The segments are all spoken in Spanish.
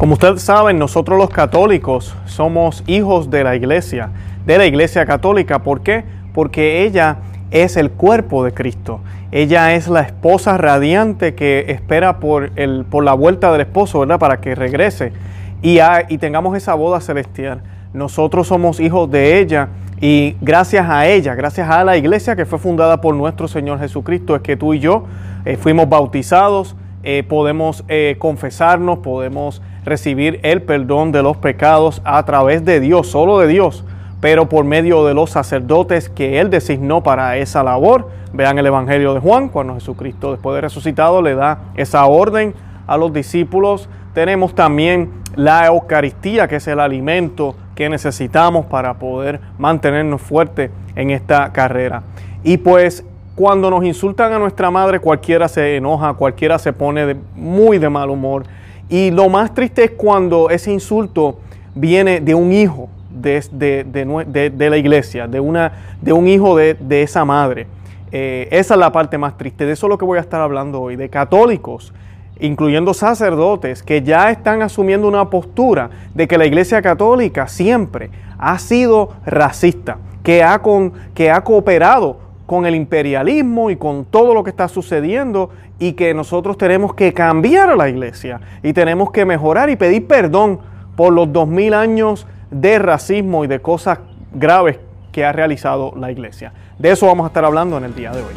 Como ustedes saben, nosotros los católicos somos hijos de la iglesia, de la iglesia católica. ¿Por qué? Porque ella es el cuerpo de Cristo. Ella es la esposa radiante que espera por, el, por la vuelta del esposo, ¿verdad? Para que regrese y, y tengamos esa boda celestial. Nosotros somos hijos de ella y gracias a ella, gracias a la iglesia que fue fundada por nuestro Señor Jesucristo, es que tú y yo eh, fuimos bautizados, eh, podemos eh, confesarnos, podemos recibir el perdón de los pecados a través de Dios, solo de Dios, pero por medio de los sacerdotes que Él designó para esa labor. Vean el Evangelio de Juan, cuando Jesucristo después de resucitado le da esa orden a los discípulos. Tenemos también la Eucaristía, que es el alimento que necesitamos para poder mantenernos fuertes en esta carrera. Y pues cuando nos insultan a nuestra madre, cualquiera se enoja, cualquiera se pone muy de mal humor. Y lo más triste es cuando ese insulto viene de un hijo de, la iglesia, de, una, de un hijo de, esa madre. Eh, esa es la parte más triste. De eso es lo que voy a estar hablando hoy, de católicos, incluyendo sacerdotes, que ya están asumiendo una postura de que la iglesia católica siempre ha sido racista, que ha, con, que ha cooperado con el imperialismo y con todo lo que está sucediendo y que nosotros tenemos que cambiar a la iglesia y tenemos que mejorar y pedir perdón por los dos mil años de racismo y de cosas graves que ha realizado la iglesia. De eso vamos a estar hablando en el día de hoy.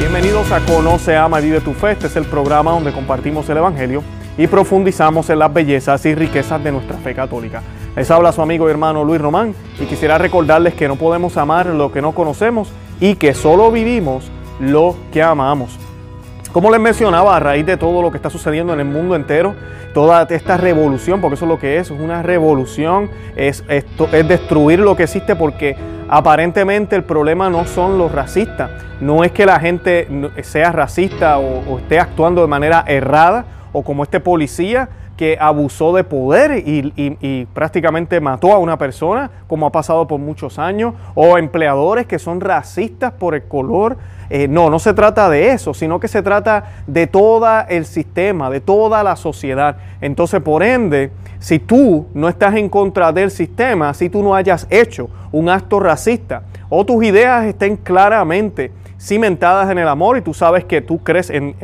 Bienvenidos a Conoce, Ama y Vive tu Fe. Este es el programa donde compartimos el Evangelio y profundizamos en las bellezas y riquezas de nuestra fe católica. Les habla su amigo y hermano Luis Román y quisiera recordarles que no podemos amar lo que no conocemos y que solo vivimos lo que amamos. Como les mencionaba, a raíz de todo lo que está sucediendo en el mundo entero, toda esta revolución, porque eso es lo que es, es una revolución, es, es destruir lo que existe porque aparentemente el problema no son los racistas, no es que la gente sea racista o esté actuando de manera errada, o como este policía que abusó de poder y, prácticamente mató a una persona, como ha pasado por muchos años, o empleadores que son racistas por el color. Eh, no, no se trata de eso, sino que se trata de todo el sistema, de toda la sociedad. Entonces, por ende, si tú no estás en contra del sistema, si tú no hayas hecho un acto racista, o tus ideas estén claramente cimentadas en el amor y tú sabes que tú crees en,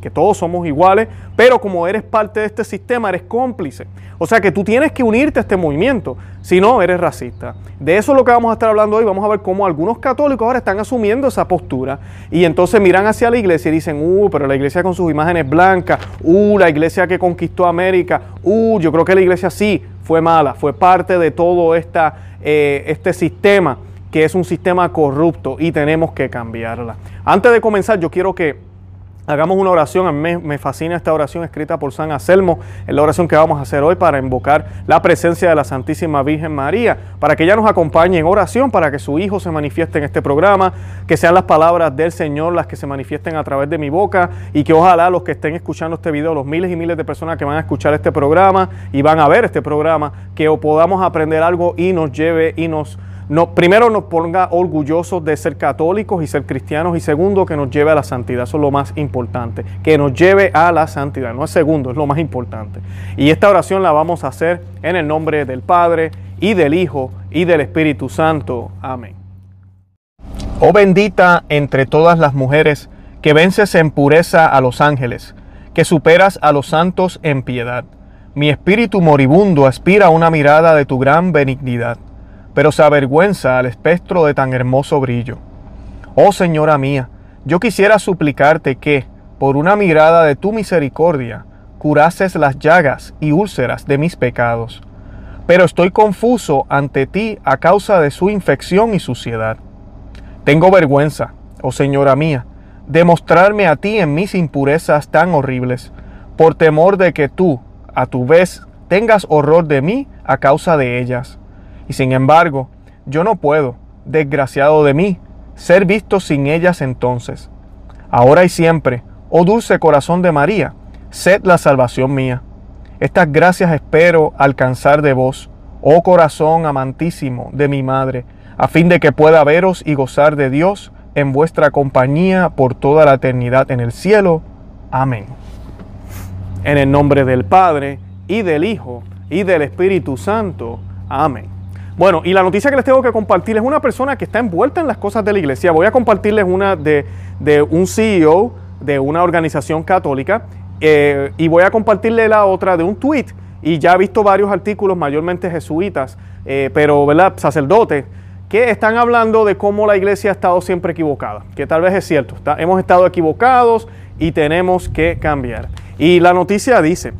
que todos somos iguales, pero como eres parte de este sistema, eres cómplice. O sea que tú tienes que unirte a este movimiento, si no, eres racista. De eso es lo que vamos a estar hablando hoy. Vamos a ver cómo algunos católicos ahora están asumiendo esa postura y entonces miran hacia la iglesia y dicen, uh, pero la iglesia con sus imágenes blancas, uh, la iglesia que conquistó América, uh, yo creo que la iglesia sí fue mala, fue parte de todo esta, eh, este sistema que es un sistema corrupto y tenemos que cambiarla. Antes de comenzar, yo quiero que hagamos una oración. A mí me fascina esta oración escrita por San Anselmo. Es la oración que vamos a hacer hoy para invocar la presencia de la Santísima Virgen María, para que ella nos acompañe en oración, para que su Hijo se manifieste en este programa, que sean las palabras del Señor las que se manifiesten a través de mi boca y que ojalá los que estén escuchando este video, los miles y miles de personas que van a escuchar este programa y van a ver este programa, que podamos aprender algo y nos lleve y nos no, primero nos ponga orgullosos de ser católicos y ser cristianos y segundo que nos lleve a la santidad, eso es lo más importante, que nos lleve a la santidad, no es segundo, es lo más importante. Y esta oración la vamos a hacer en el nombre del Padre y del Hijo y del Espíritu Santo. Amén. Oh bendita entre todas las mujeres, que vences en pureza a los ángeles, que superas a los santos en piedad. Mi espíritu moribundo aspira a una mirada de tu gran benignidad pero se avergüenza al espectro de tan hermoso brillo. Oh Señora mía, yo quisiera suplicarte que, por una mirada de tu misericordia, curases las llagas y úlceras de mis pecados. Pero estoy confuso ante ti a causa de su infección y suciedad. Tengo vergüenza, oh Señora mía, de mostrarme a ti en mis impurezas tan horribles, por temor de que tú, a tu vez, tengas horror de mí a causa de ellas. Y sin embargo, yo no puedo, desgraciado de mí, ser visto sin ellas entonces. Ahora y siempre, oh dulce corazón de María, sed la salvación mía. Estas gracias espero alcanzar de vos, oh corazón amantísimo de mi madre, a fin de que pueda veros y gozar de Dios en vuestra compañía por toda la eternidad en el cielo. Amén. En el nombre del Padre, y del Hijo, y del Espíritu Santo. Amén. Bueno, y la noticia que les tengo que compartir es una persona que está envuelta en las cosas de la iglesia. Voy a compartirles una de, un CEO de una organización católica eh, y voy a compartirle la otra de un tweet. Y ya he visto varios artículos, mayormente jesuitas, eh, pero sacerdotes, que están hablando de cómo la iglesia ha estado siempre equivocada, que tal vez es cierto, hemos estado equivocados y tenemos que cambiar. Y la noticia dice,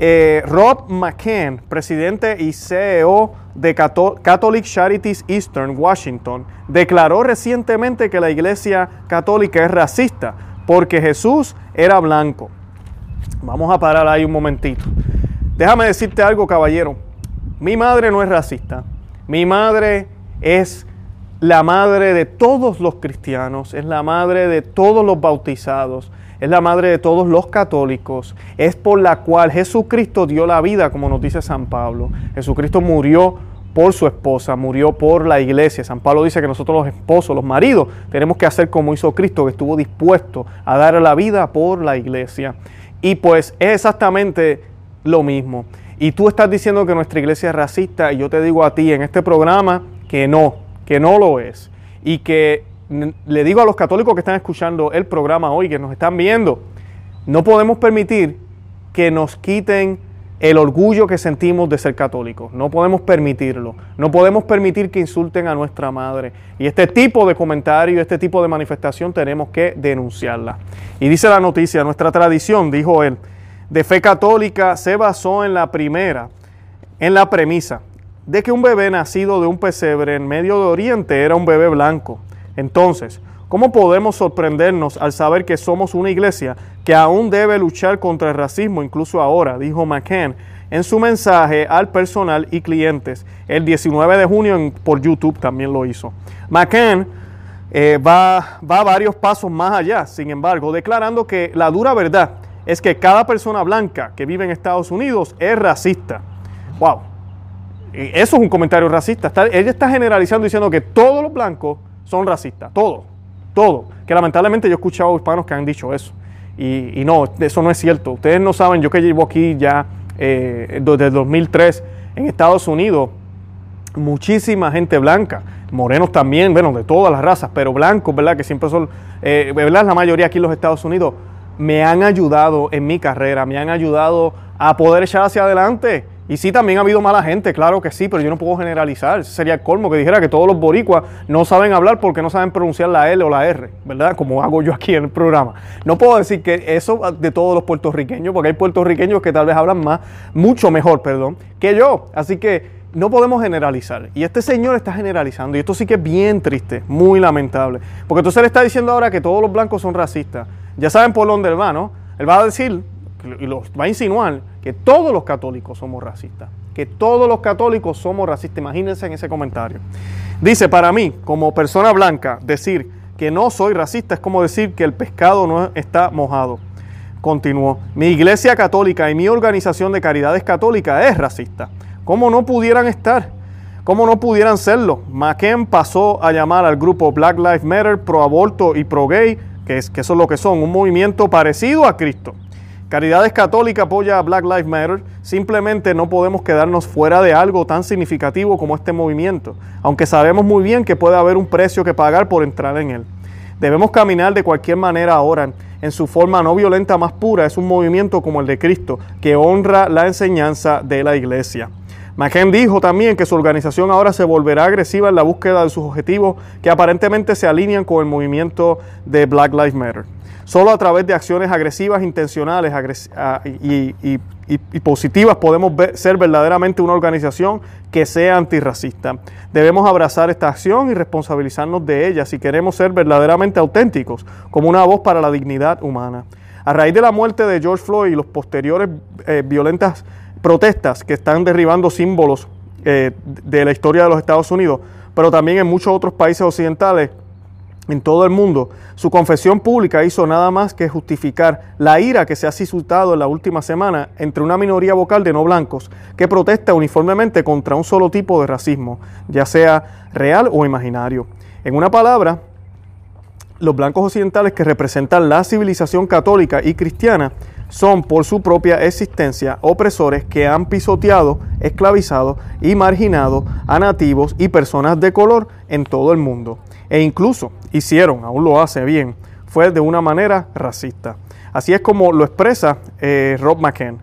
eh, Rob McCann, presidente y CEO de Catholic Charities Eastern Washington, declaró recientemente que la iglesia católica es racista porque Jesús era blanco. Vamos a parar ahí un momentito. Déjame decirte algo, caballero. Mi madre no es racista. Mi madre es la madre de todos los cristianos, es la madre de todos los bautizados, es la madre de todos los católicos, es por la cual Jesucristo dio la vida, como nos dice San Pablo. Jesucristo murió por su esposa, murió por la iglesia. San Pablo dice que nosotros los esposos, los maridos, tenemos que hacer como hizo Cristo, que estuvo dispuesto a dar la vida por la iglesia. Y pues es exactamente lo mismo. Y tú estás diciendo que nuestra iglesia es racista y yo te digo a ti en este programa que no, que no lo es. Y que le digo a los católicos que están escuchando el programa hoy, que nos están viendo, no podemos permitir que nos quiten el orgullo que sentimos de ser católicos. No podemos permitirlo. No podemos permitir que insulten a nuestra madre. Y este tipo de comentario, este tipo de manifestación tenemos que denunciarla. Y dice la noticia, nuestra tradición, dijo él, de fe católica se basó en la primera, en la premisa de que un bebé nacido de un pesebre en medio de Oriente era un bebé blanco. Entonces, ¿cómo podemos sorprendernos al saber que somos una iglesia que aún debe luchar contra el racismo, incluso ahora? Dijo McCann en su mensaje al personal y clientes. El 19 de junio por YouTube también lo hizo. McCann eh, va, va varios pasos más allá, sin embargo, declarando que la dura verdad es que cada persona blanca que vive en Estados Unidos es racista. ¡Wow! Eso es un comentario racista. ella está generalizando diciendo que todos los blancos son racistas. Todos. Todos. Que lamentablemente yo he escuchado hispanos que han dicho eso. Y, no, eso no es cierto. Ustedes no saben, yo que llevo aquí ya eh, desde 2003 en Estados Unidos, muchísima gente blanca, morenos también, bueno, de todas las razas, pero blancos, ¿verdad? Que siempre son, eh, ¿verdad? La mayoría aquí en los Estados Unidos me han ayudado en mi carrera, me han ayudado a poder echar hacia adelante. Y sí, también ha habido mala gente, claro que sí, pero yo no puedo generalizar. sería el colmo que dijera que todos los boricuas no saben hablar porque no saben pronunciar la L o la R, ¿verdad? Como hago yo aquí en el programa. No puedo decir que eso de todos los puertorriqueños, porque hay puertorriqueños que tal vez hablan más, mucho mejor, perdón, que yo. Así que no podemos generalizar. Y este señor está generalizando. Y esto sí que es bien triste, muy lamentable. Porque entonces le está diciendo ahora que todos los blancos son racistas. Ya saben por dónde él va, ¿no? Él va a decir, y lo va a insinuar, que todos los católicos somos racistas. Que todos los católicos somos racistas. Imagínense en ese comentario. Dice, para mí, como persona blanca, decir que no soy racista es como decir que el pescado no está mojado. Continuó, mi iglesia católica y mi organización de caridades católicas es racista. ¿Cómo no pudieran estar? ¿Cómo no pudieran serlo? McKen pasó a llamar al grupo Black Lives Matter, pro aborto y pro gay que, es, que eso es lo que son, un movimiento parecido a Cristo. Caridades Católica apoya a Black Lives Matter. Simplemente no podemos quedarnos fuera de algo tan significativo como este movimiento, aunque sabemos muy bien que puede haber un precio que pagar por entrar en él. Debemos caminar de cualquier manera ahora. En su forma no violenta más pura es un movimiento como el de Cristo, que honra la enseñanza de la iglesia. McCain dijo también que su organización ahora se volverá agresiva en la búsqueda de sus objetivos que aparentemente se alinean con el movimiento de Black Lives Matter. Solo a través de acciones agresivas, intencionales ah, y, positivas podemos ser verdaderamente una organización que sea antirracista. Debemos abrazar esta acción y responsabilizarnos de ella si queremos ser verdaderamente auténticos como una voz para la dignidad humana. A raíz de la muerte de George Floyd y los posteriores eh, violentas protestas que están derribando símbolos eh, de la historia de los Estados Unidos, pero también en muchos otros países occidentales, en todo el mundo, su confesión pública hizo nada más que justificar la ira que se ha suscitado en la última semana entre una minoría vocal de no blancos que protesta uniformemente contra un solo tipo de racismo, ya sea real o imaginario. En una palabra, los blancos occidentales que representan la civilización católica y cristiana son por su propia existencia opresores que han pisoteado, esclavizado y marginado a nativos y personas de color en todo el mundo. E incluso hicieron, aún lo hace bien, fue de una manera racista. Así es como lo expresa eh, Rob McCann.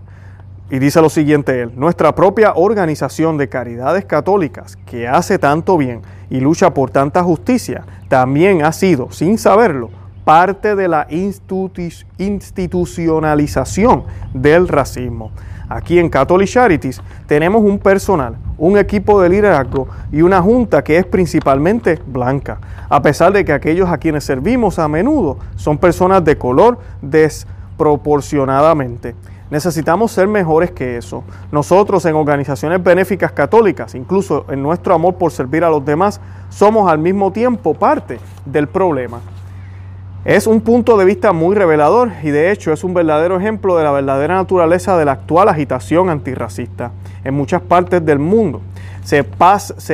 Y dice lo siguiente él, nuestra propia organización de caridades católicas que hace tanto bien y lucha por tanta justicia, también ha sido, sin saberlo, parte de la institucionalización del racismo. Aquí en Catholic Charities tenemos un personal, un equipo de liderazgo y una junta que es principalmente blanca, a pesar de que aquellos a quienes servimos a menudo son personas de color desproporcionadamente. Necesitamos ser mejores que eso. Nosotros en organizaciones benéficas católicas, incluso en nuestro amor por servir a los demás, somos al mismo tiempo parte del problema. Es un punto de vista muy revelador y de hecho es un verdadero ejemplo de la verdadera naturaleza de la actual agitación antirracista en muchas partes del mundo. Se,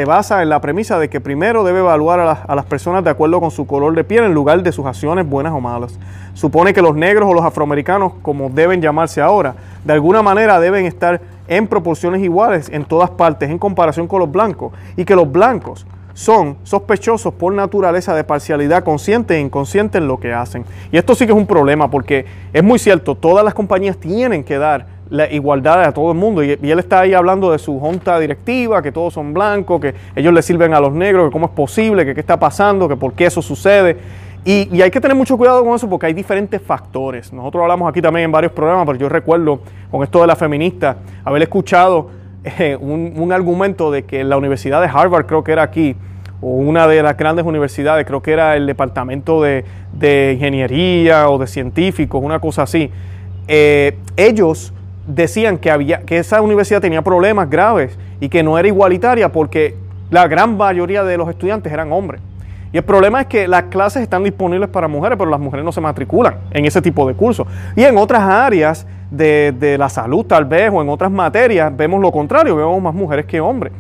basa en la premisa de que primero debe evaluar a las personas de acuerdo con su color de piel en lugar de sus acciones buenas o malas supone que los negros o los afroamericanos, como deben llamarse ahora, de alguna manera deben estar en proporciones iguales en todas partes en comparación con los blancos y que los blancos son sospechosos por naturaleza de parcialidad consciente e inconsciente en lo que hacen. Y esto sí que es un problema porque es muy cierto, todas las compañías tienen que dar la igualdad a todo el mundo. Y, él está ahí hablando de su junta directiva, que todos son blancos, que ellos le sirven a los negros, que cómo es posible, que qué está pasando, que por qué eso sucede. Y, hay que tener mucho cuidado con eso porque hay diferentes factores. Nosotros hablamos aquí también en varios programas, pero yo recuerdo con esto de la feminista haber escuchado eh, un, argumento de que la Universidad de Harvard, creo que era aquí, o una de las grandes universidades, creo que era el departamento de, ingeniería o de científicos, una cosa así, eh, ellos decían que, había, que esa universidad tenía problemas graves y que no era igualitaria porque la gran mayoría de los estudiantes eran hombres. Y el problema es que las clases están disponibles para mujeres, pero las mujeres no se matriculan en ese tipo de cursos. Y en otras áreas de, la salud tal vez o en otras materias vemos lo contrario, vemos más mujeres que hombres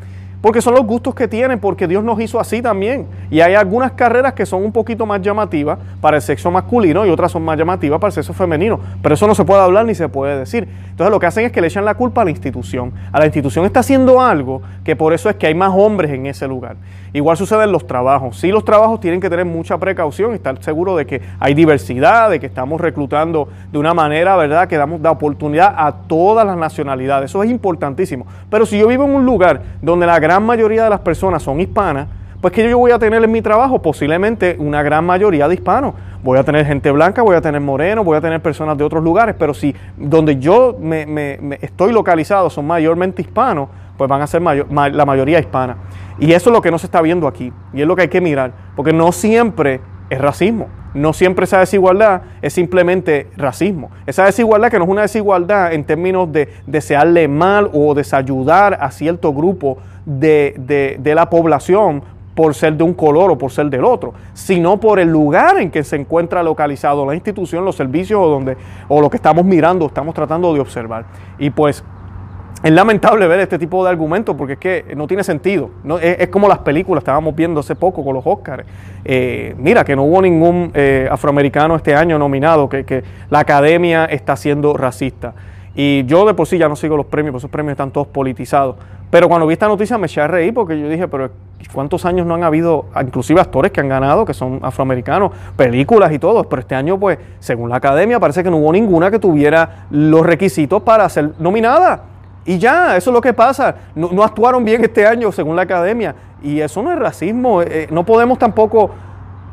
porque son los gustos que tienen, porque Dios nos hizo así también. Y hay algunas carreras que son un poquito más llamativas para el sexo masculino y otras son más llamativas para el sexo femenino. Pero eso no se puede hablar ni se puede decir. Entonces lo que hacen es que le echan la culpa a la institución. A la institución está haciendo algo que por eso es que hay más hombres en ese lugar. Igual sucede en los trabajos. Sí, los trabajos tienen que tener mucha precaución estar seguros de que hay diversidad, de que estamos reclutando de una manera, ¿verdad?, que damos la oportunidad a todas las nacionalidades. Eso es importantísimo. Pero si yo vivo en un lugar donde la gran mayoría de las personas son hispanas, pues que yo voy a tener en mi trabajo posiblemente una gran mayoría de hispanos. Voy a tener gente blanca, voy a tener moreno, voy a tener personas de otros lugares, pero si donde yo me, estoy localizado son mayormente hispanos, pues van a ser la mayoría hispana. Y eso es lo que no se está viendo aquí, y es lo que hay que mirar, porque no siempre es racismo. No siempre esa desigualdad es simplemente racismo. Esa desigualdad que no es una desigualdad en términos de desearle mal o desayudar a cierto grupo de, la población por ser de un color o por ser del otro, sino por el lugar en que se encuentra localizado la institución, los servicios o, donde, o lo que estamos mirando, estamos tratando de observar. Y pues es lamentable ver este tipo de argumentos porque es que no tiene sentido. Es, como las películas, estábamos viendo hace poco con los Oscars. Eh, mira, que no hubo ningún eh, afroamericano este año nominado, que, que, la academia está siendo racista. Y yo de por sí ya no sigo los premios, porque esos premios están todos politizados. Pero cuando vi esta noticia me eché a reír porque yo dije, pero ¿cuántos años no han habido, inclusive actores que han ganado, que son afroamericanos, películas y todo? Pero este año, pues, según la academia, parece que no hubo ninguna que tuviera los requisitos para ser nominada. Y ya, eso es lo que pasa. No, actuaron bien este año según la academia. Y eso no es racismo. Eh, eh, no podemos tampoco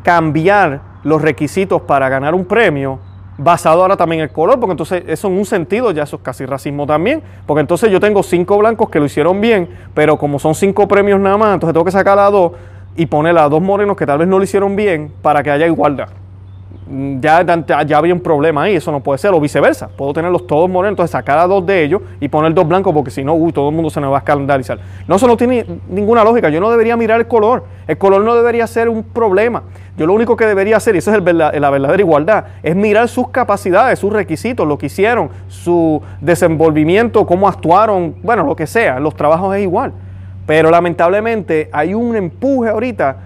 cambiar los requisitos para ganar un premio basado ahora también en el color, porque entonces eso en un sentido ya eso es casi racismo también, porque entonces yo tengo cinco blancos que lo hicieron bien, pero como son cinco premios nada más, entonces tengo que sacar a dos y poner a dos morenos que tal vez no lo hicieron bien para que haya igualdad. Ya, ya había un problema ahí, eso no puede ser, o viceversa. Puedo tenerlos todos morenos, entonces sacar a dos de ellos y poner dos blancos, porque si no, uy, todo el mundo se me va a escandalizar. No, eso no tiene ninguna lógica. Yo no debería mirar el color. El color no debería ser un problema. Yo lo único que debería hacer, y eso es la verdadera igualdad, es mirar sus capacidades, sus requisitos, lo que hicieron, su desenvolvimiento, cómo actuaron, bueno, lo que sea. Los trabajos es igual. Pero lamentablemente hay un empuje ahorita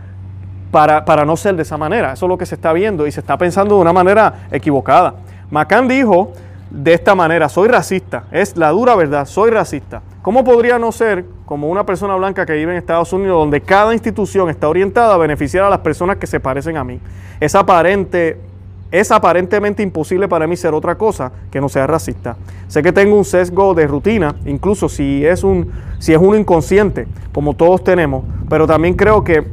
para, para, no ser de esa manera. Eso es lo que se está viendo y se está pensando de una manera equivocada. Macán dijo de esta manera, soy racista, es la dura verdad, soy racista. ¿Cómo podría no ser como una persona blanca que vive en Estados Unidos donde cada institución está orientada a beneficiar a las personas que se parecen a mí? Es aparente es aparentemente imposible para mí ser otra cosa que no sea racista. Sé que tengo un sesgo de rutina, incluso si es un si es uno inconsciente, como todos tenemos, pero también creo que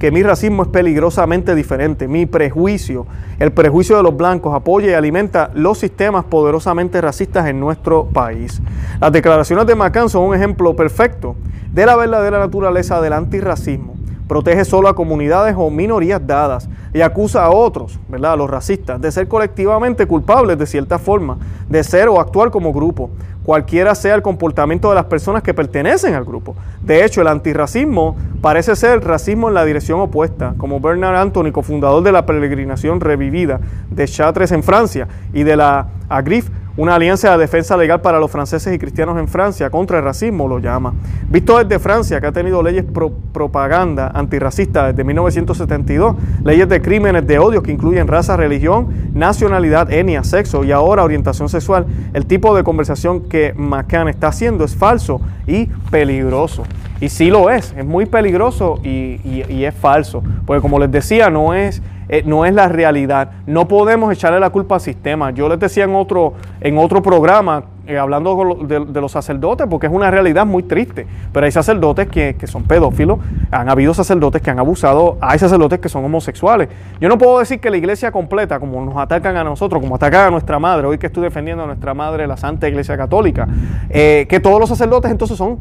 que mi racismo es peligrosamente diferente. Mi prejuicio, el prejuicio de los blancos, apoya y alimenta los sistemas poderosamente racistas en nuestro país. Las declaraciones de McCann son un ejemplo perfecto de la verdadera naturaleza del antirracismo protege solo a comunidades o minorías dadas y acusa a otros, ¿verdad? A los racistas, de ser colectivamente culpables de cierta forma, de ser o actuar como grupo, cualquiera sea el comportamiento de las personas que pertenecen al grupo. De hecho, el antirracismo parece ser racismo en la dirección opuesta, como Bernard Anthony, cofundador de la peregrinación revivida de Chartres en Francia y de la Agrif una alianza de defensa legal para los franceses y cristianos en Francia contra el racismo, lo llama. Visto desde Francia, que ha tenido leyes pro propaganda antirracista desde 1972, leyes de crímenes de odio que incluyen raza, religión, nacionalidad, etnia, sexo y ahora orientación sexual, el tipo de conversación que McCann está haciendo es falso y peligroso. Y sí lo es, es muy peligroso y, y es falso, porque como les decía, no es eh, no es la realidad. No podemos echarle la culpa al sistema. Yo les decía en otro, en otro programa eh, hablando de, los sacerdotes, porque es una realidad muy triste, pero hay sacerdotes que, son pedófilos, han habido sacerdotes que han abusado, hay sacerdotes que son homosexuales. Yo no puedo decir que la iglesia completa, como nos atacan a nosotros, como atacan a nuestra madre, hoy que estoy defendiendo a nuestra madre, la Santa Iglesia Católica, eh, que todos los sacerdotes entonces son,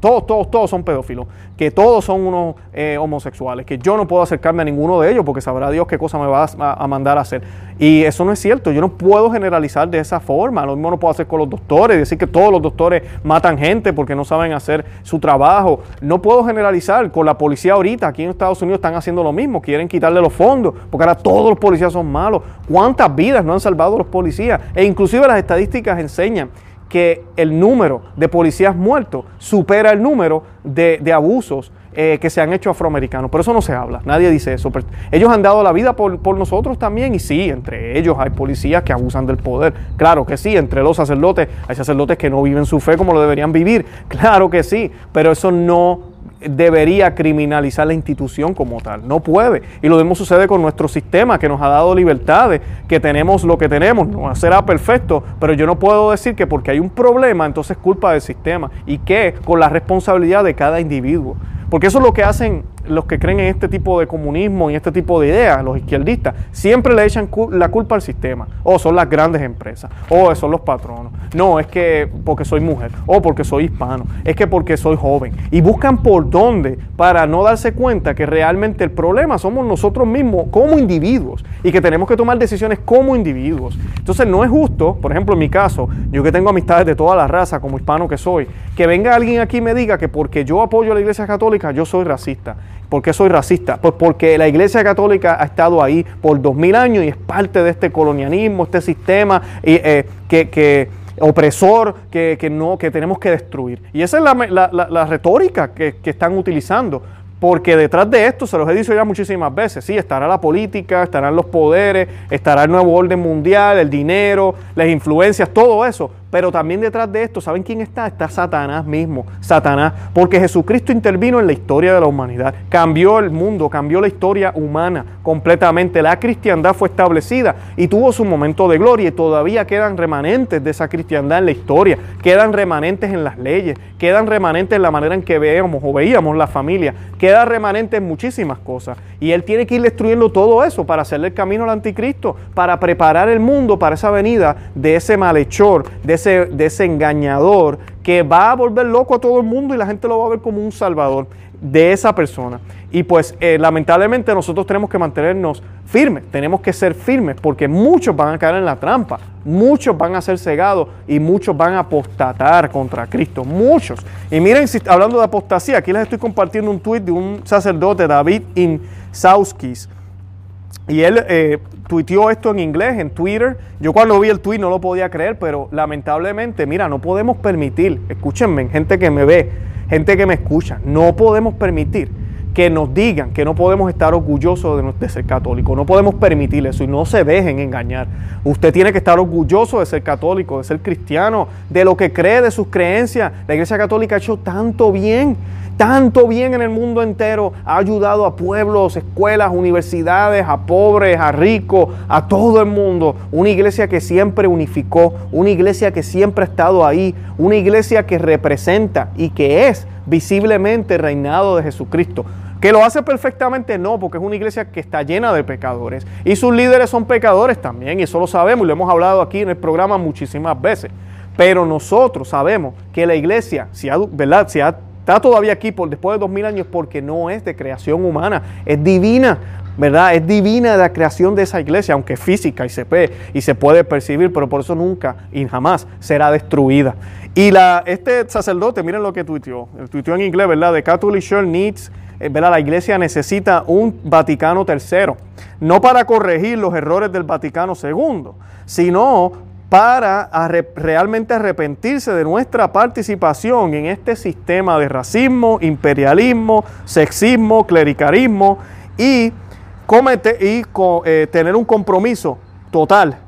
todos, todos, todos son pedófilos, que todos son unos eh, homosexuales, que yo no puedo acercarme a ninguno de ellos porque sabrá Dios qué cosa me va a, mandar a hacer. Y eso no es cierto, yo no puedo generalizar de esa forma, lo mismo no puedo hacer con los doctores, decir que todos los doctores matan gente porque no saben hacer su trabajo. No puedo generalizar, con la policía ahorita aquí en Estados Unidos están haciendo lo mismo, quieren quitarle los fondos, porque ahora todos los policías son malos. ¿Cuántas vidas no han salvado los policías? E inclusive las estadísticas enseñan que el número de policías muertos supera el número de, de abusos eh, que se han hecho afroamericanos. Pero eso no se habla, nadie dice eso. ellos han dado la vida por, por, nosotros también y sí, entre ellos hay policías que abusan del poder. Claro que sí, entre los sacerdotes hay sacerdotes que no viven su fe como lo deberían vivir. Claro que sí, pero eso no debería criminalizar la institución como tal. No puede. Y lo mismo sucede con nuestro sistema que nos ha dado libertades, que tenemos lo que tenemos. No será perfecto, pero yo no puedo decir que porque hay un problema, entonces culpa del sistema. Y que con la responsabilidad de cada individuo. Porque eso es lo que hacen los que creen en este tipo de comunismo y este tipo de ideas, los izquierdistas, siempre le echan la culpa al sistema. O son las grandes empresas, o son los patronos. No, es que porque soy mujer, o porque soy hispano, es que porque soy joven. Y buscan por dónde para no darse cuenta que realmente el problema somos nosotros mismos como individuos y que tenemos que tomar decisiones como individuos. Entonces no es justo, por ejemplo en mi caso, yo que tengo amistades de toda la raza como hispano que soy, que venga alguien aquí y me diga que porque yo apoyo a la iglesia católica yo soy racista. ¿Por qué soy racista? Pues porque la Iglesia Católica ha estado ahí por dos mil años y es parte de este colonialismo, este sistema eh, que, opresor que, no, que tenemos que destruir. Y esa es la, retórica que, que están utilizando. Porque detrás de esto, se los he dicho ya muchísimas veces, sí, estará la política, estarán los poderes, estará el nuevo orden mundial, el dinero, las influencias, todo eso. Pero también detrás de esto, ¿saben quién está? Está Satanás mismo, Satanás, porque Jesucristo intervino en la historia de la humanidad, cambió el mundo, cambió la historia humana completamente. La cristiandad fue establecida y tuvo su momento de gloria y todavía quedan remanentes de esa cristiandad en la historia, quedan remanentes en las leyes, quedan remanentes en la manera en que veíamos o veíamos la familia, queda remanentes en muchísimas cosas. Y Él tiene que ir destruyendo todo eso para hacerle el camino al anticristo, para preparar el mundo para esa venida de ese malhechor, de ese de ese engañador que va a volver loco a todo el mundo y la gente lo va a ver como un salvador. de esa persona. Y pues eh, lamentablemente nosotros tenemos que mantenernos firmes, tenemos que ser firmes porque muchos van a caer en la trampa, muchos van a ser cegados y muchos van a apostatar contra Cristo, muchos. Y miren, hablando de apostasía, aquí les estoy compartiendo un tuit de un sacerdote, David Insauskis. Y él eh, tuiteó esto en inglés, en Twitter. Yo cuando vi el tweet no lo podía creer, pero lamentablemente, mira, no podemos permitir, escúchenme, gente que me ve, gente que me escucha, no podemos permitir que nos digan que no podemos estar orgullosos de, ser católico. No podemos permitir eso y no se dejen engañar. Usted tiene que estar orgulloso de ser católico, de ser cristiano, de lo que cree, de sus creencias. La Iglesia Católica ha hecho tanto bien, tanto bien en el mundo entero. Ha ayudado a pueblos, escuelas, universidades, a pobres, a ricos, a todo el mundo. Una iglesia que siempre unificó, una iglesia que siempre ha estado ahí, una iglesia que representa y que es visiblemente el reinado de Jesucristo. ¿Que lo hace perfectamente? No, porque es una iglesia que está llena de pecadores. Y sus líderes son pecadores también, y eso lo sabemos y lo hemos hablado aquí en el programa muchísimas veces. Pero nosotros sabemos que la iglesia, si, ¿verdad? si está todavía aquí por después de dos mil años, porque no es de creación humana, es divina. ¿verdad? Es divina la creación de esa iglesia, aunque física y se ve y se puede percibir, pero por eso nunca y jamás será destruida. Y la, este sacerdote, miren lo que tuiteó, tuiteó en inglés, ¿verdad? The Catholic Church needs eh, la iglesia necesita un Vaticano III, no para corregir los errores del Vaticano II, sino para realmente arrepentirse de nuestra participación en este sistema de racismo, imperialismo, sexismo, clericalismo y, y eh, tener un compromiso total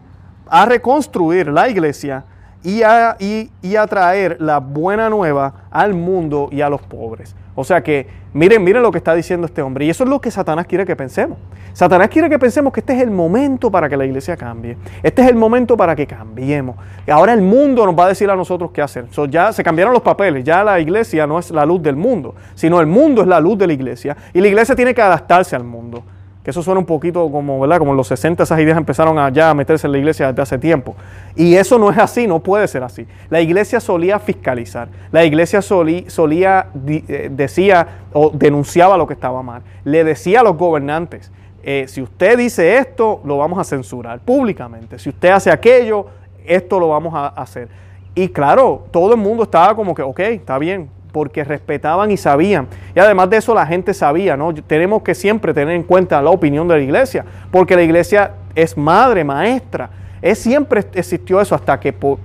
a reconstruir la iglesia y a, y a traer la buena nueva al mundo y a los pobres. O sea que, miren, miren lo que está diciendo este hombre. Y eso es lo que Satanás quiere que pensemos. Satanás quiere que pensemos que este es el momento para que la iglesia cambie. Este es el momento para que cambiemos. Ahora el mundo nos va a decir a nosotros qué hacer. ya se cambiaron los papeles. Ya la iglesia no es la luz del mundo, sino el mundo es la luz de la iglesia. Y la iglesia tiene que adaptarse al mundo eso suena un poquito como, ¿verdad? Como en los 60 esas ideas empezaron a ya a meterse en la iglesia desde hace tiempo. Y eso no es así, no puede ser así. La iglesia solía fiscalizar, la iglesia solía, eh, decía o denunciaba lo que estaba mal. Le decía a los gobernantes, eh, si usted dice esto, lo vamos a censurar públicamente. Si usted hace aquello, esto lo vamos a hacer. Y claro, todo el mundo estaba como que, ok, está bien, porque respetaban y sabían. Y además de eso la gente sabía, ¿no? Tenemos que siempre tener en cuenta la opinión de la iglesia, porque la iglesia es madre, maestra. Es siempre existió eso hasta que por,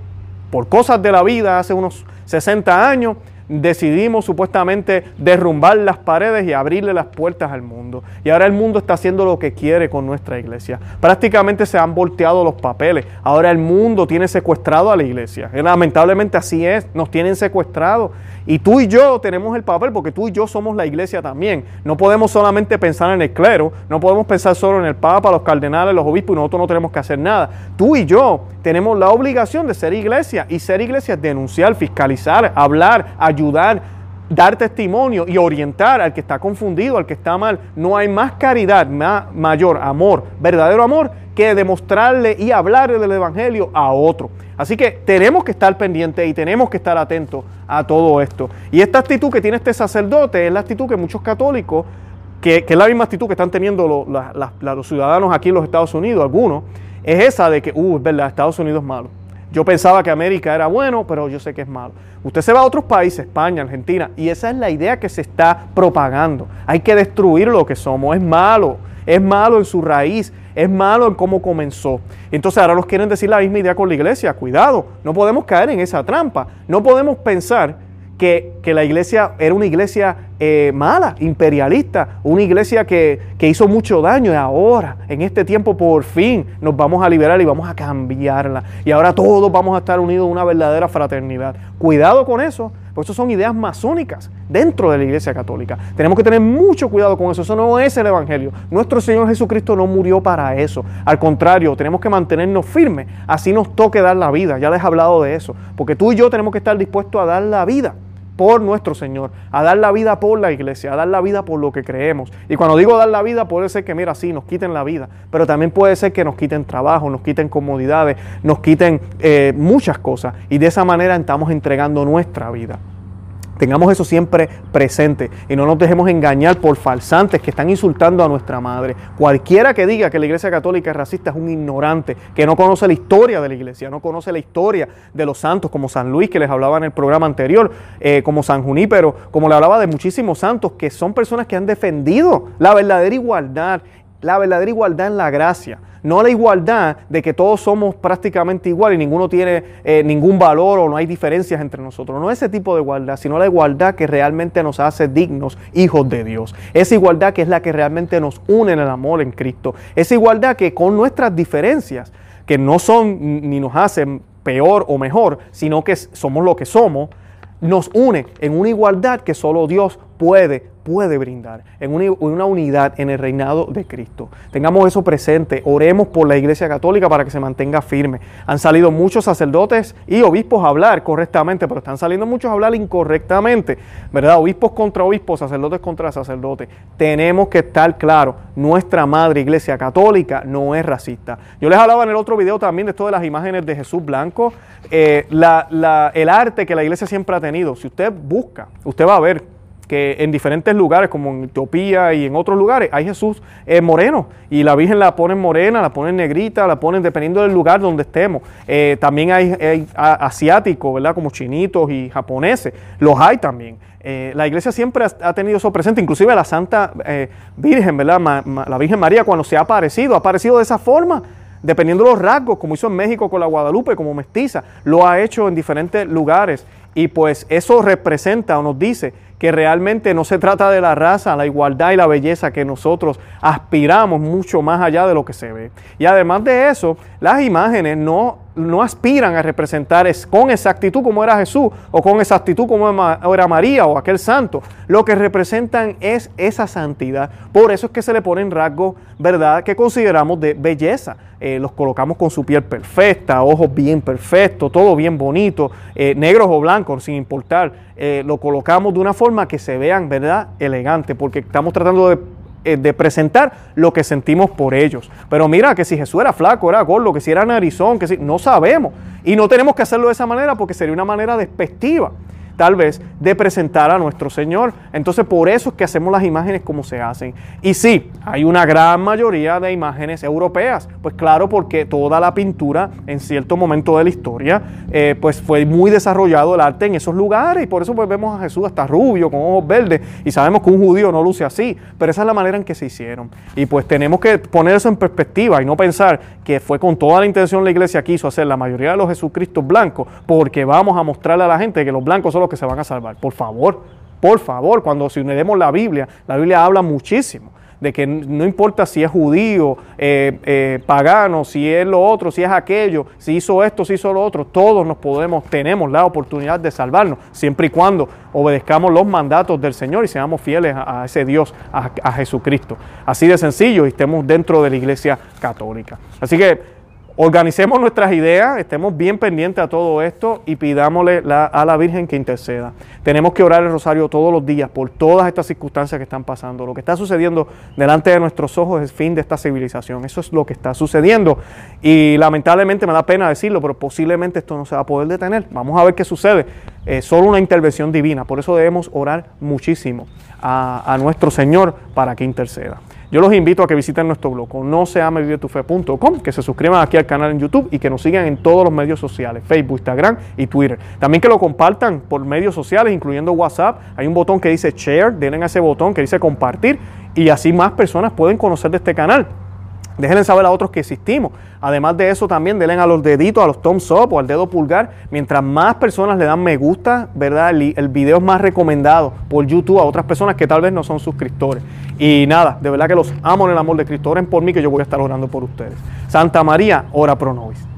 por cosas de la vida hace unos 60 años decidimos supuestamente derrumbar las paredes y abrirle las puertas al mundo. Y ahora el mundo está haciendo lo que quiere con nuestra iglesia. Prácticamente se han volteado los papeles. Ahora el mundo tiene secuestrado a la iglesia. lamentablemente así es, nos tienen secuestrado. Y tú y yo tenemos el papel porque tú y yo somos la iglesia también. No podemos solamente pensar en el clero, no podemos pensar solo en el papa, los cardenales, los obispos y nosotros no tenemos que hacer nada. Tú y yo tenemos la obligación de ser iglesia y ser iglesia es denunciar, fiscalizar, hablar, ayudar, dar testimonio y orientar al que está confundido, al que está mal. No hay más caridad, mayor amor, verdadero amor, que demostrarle y hablarle del Evangelio a otro. Así que tenemos que estar pendientes y tenemos que estar atentos a todo esto. Y esta actitud que tiene este sacerdote es la actitud que muchos católicos, que, es la misma actitud que están teniendo los ciudadanos aquí en los Estados Unidos, algunos, es esa de que, uh, es verdad, Estados Unidos es malo. Yo pensaba que América era bueno, pero yo sé que es malo. Usted se va a otros países, España, Argentina, y esa es la idea que se está propagando. Hay que destruir lo que somos. Es malo, es malo en su raíz, es malo en cómo comenzó. Entonces ahora nos quieren decir la misma idea con la iglesia. Cuidado, no podemos caer en esa trampa. No podemos pensar que, que la iglesia era una iglesia eh, mala, imperialista, una iglesia que, que, hizo mucho daño y ahora, en este tiempo, por fin nos vamos a liberar y vamos a cambiarla. Y ahora todos vamos a estar unidos en una verdadera fraternidad. Cuidado con eso, porque eso son ideas masónicas dentro de la iglesia católica. Tenemos que tener mucho cuidado con eso. Eso no es el Evangelio. Nuestro Señor Jesucristo no murió para eso. Al contrario, tenemos que mantenernos firmes. Así nos toque dar la vida. Ya les he hablado de eso. Porque tú y yo tenemos que estar dispuestos a dar la vida por nuestro Señor, a dar la vida por la iglesia, a dar la vida por lo que creemos. Y cuando digo dar la vida, puede ser que, mira, sí, nos quiten la vida, pero también puede ser que nos quiten trabajo, nos quiten comodidades, nos quiten eh, muchas cosas. Y de esa manera estamos entregando nuestra vida. Tengamos eso siempre presente y no nos dejemos engañar por falsantes que están insultando a nuestra madre. Cualquiera que diga que la Iglesia Católica es racista es un ignorante, que no conoce la historia de la Iglesia, no conoce la historia de los santos, como San Luis, que les hablaba en el programa anterior, eh, como San Junípero, como le hablaba de muchísimos santos, que son personas que han defendido la verdadera igualdad, la verdadera igualdad en la gracia no la igualdad de que todos somos prácticamente iguales y ninguno tiene eh, ningún valor o no hay diferencias entre nosotros. No ese tipo de igualdad, sino la igualdad que realmente nos hace dignos hijos de Dios. Esa igualdad que es la que realmente nos une en el amor en Cristo. Esa igualdad que con nuestras diferencias, que no son ni nos hacen peor o mejor, sino que somos lo que somos, nos une en una igualdad que solo Dios puede puede brindar en una, unidad en el reinado de Cristo. Tengamos eso presente, oremos por la Iglesia Católica para que se mantenga firme. Han salido muchos sacerdotes y obispos a hablar correctamente, pero están saliendo muchos a hablar incorrectamente, ¿verdad? Obispos contra obispos, sacerdotes contra sacerdotes. Tenemos que estar claros, nuestra madre Iglesia Católica no es racista. Yo les hablaba en el otro video también de esto de las imágenes de Jesús Blanco, eh, el arte que la Iglesia siempre ha tenido. Si usted busca, usted va a ver en diferentes lugares, como en Etiopía y en otros lugares, hay Jesús eh, moreno y la Virgen la ponen morena, la ponen negrita, la ponen dependiendo del lugar donde estemos. Eh, también hay, asiáticos, ¿verdad? Como chinitos y japoneses, los hay también. Eh, la iglesia siempre ha, tenido eso presente, inclusive la Santa Virgen, ¿verdad? la Virgen María cuando se ha aparecido, ha aparecido de esa forma dependiendo de los rasgos, como hizo en México con la Guadalupe, como mestiza, lo ha hecho en diferentes lugares. Y pues eso representa o nos dice que realmente no se trata de la raza, la igualdad y la belleza que nosotros aspiramos mucho más allá de lo que se ve. Y además de eso, las imágenes no, no aspiran a representar con exactitud como era Jesús o con exactitud como era María o aquel santo. Lo que representan es esa santidad. Por eso es que se le ponen rasgos, ¿verdad?, que consideramos de belleza. Eh, los colocamos con su piel perfecta, ojos bien perfectos, todo bien bonito, eh, negros o blancos, sin importar. Eh, lo colocamos de una forma que se vean, ¿verdad?, elegante, porque estamos tratando de presentar lo que sentimos por ellos. Pero mira que si Jesús era flaco, era gordo, que si era narizón, que si no sabemos. Y no tenemos que hacerlo de esa manera porque sería una manera despectiva tal vez de presentar a nuestro Señor. Entonces por eso es que hacemos las imágenes como se hacen. Y sí, hay una gran mayoría de imágenes europeas. Pues claro, porque toda la pintura en cierto momento de la historia, eh, pues fue muy desarrollado el arte en esos lugares. Y por eso pues vemos a Jesús hasta rubio, con ojos verdes. Y sabemos que un judío no luce así. Pero esa es la manera en que se hicieron. Y pues tenemos que poner eso en perspectiva y no pensar que fue con toda la intención la iglesia quiso hacer la mayoría de los Jesucristos blancos porque vamos a mostrarle a la gente que los blancos son que se van a salvar. Por favor, por favor, cuando si uniremos la Biblia, la Biblia habla muchísimo de que no importa si es judío, eh, eh, pagano, si es lo otro, si es aquello, si hizo esto, si hizo lo otro, todos nos podemos, tenemos la oportunidad de salvarnos, siempre y cuando obedezcamos los mandatos del Señor y seamos fieles a, ese Dios, a, a Jesucristo. Así de sencillo y estemos dentro de la iglesia católica. Así que organicemos nuestras ideas, estemos bien pendientes a todo esto y pidámosle a la Virgen que interceda. Tenemos que orar el rosario todos los días por todas estas circunstancias que están pasando. Lo que está sucediendo delante de nuestros ojos es el fin de esta civilización. Eso es lo que está sucediendo. Y lamentablemente me da pena decirlo, pero posiblemente esto no se va a poder detener. Vamos a ver qué sucede. Es solo una intervención divina. Por eso debemos orar muchísimo a nuestro Señor para que interceda. Yo los invito a que visiten nuestro blog, no se que se suscriban aquí al canal en YouTube y que nos sigan en todos los medios sociales, Facebook, Instagram y Twitter. También que lo compartan por medios sociales, incluyendo WhatsApp. Hay un botón que dice share, denle a ese botón que dice compartir y así más personas pueden conocer de este canal. Déjenle saber a otros que existimos. Además de eso, también denle a los deditos, a los thumbs up o al dedo pulgar. Mientras más personas le dan me gusta, ¿verdad? El, el, video es más recomendado por YouTube a otras personas que tal vez no son suscriptores. Y nada, de verdad que los amo en el amor de Cristo. Oren por mí que yo voy a estar orando por ustedes. Santa María, ora pro nobis.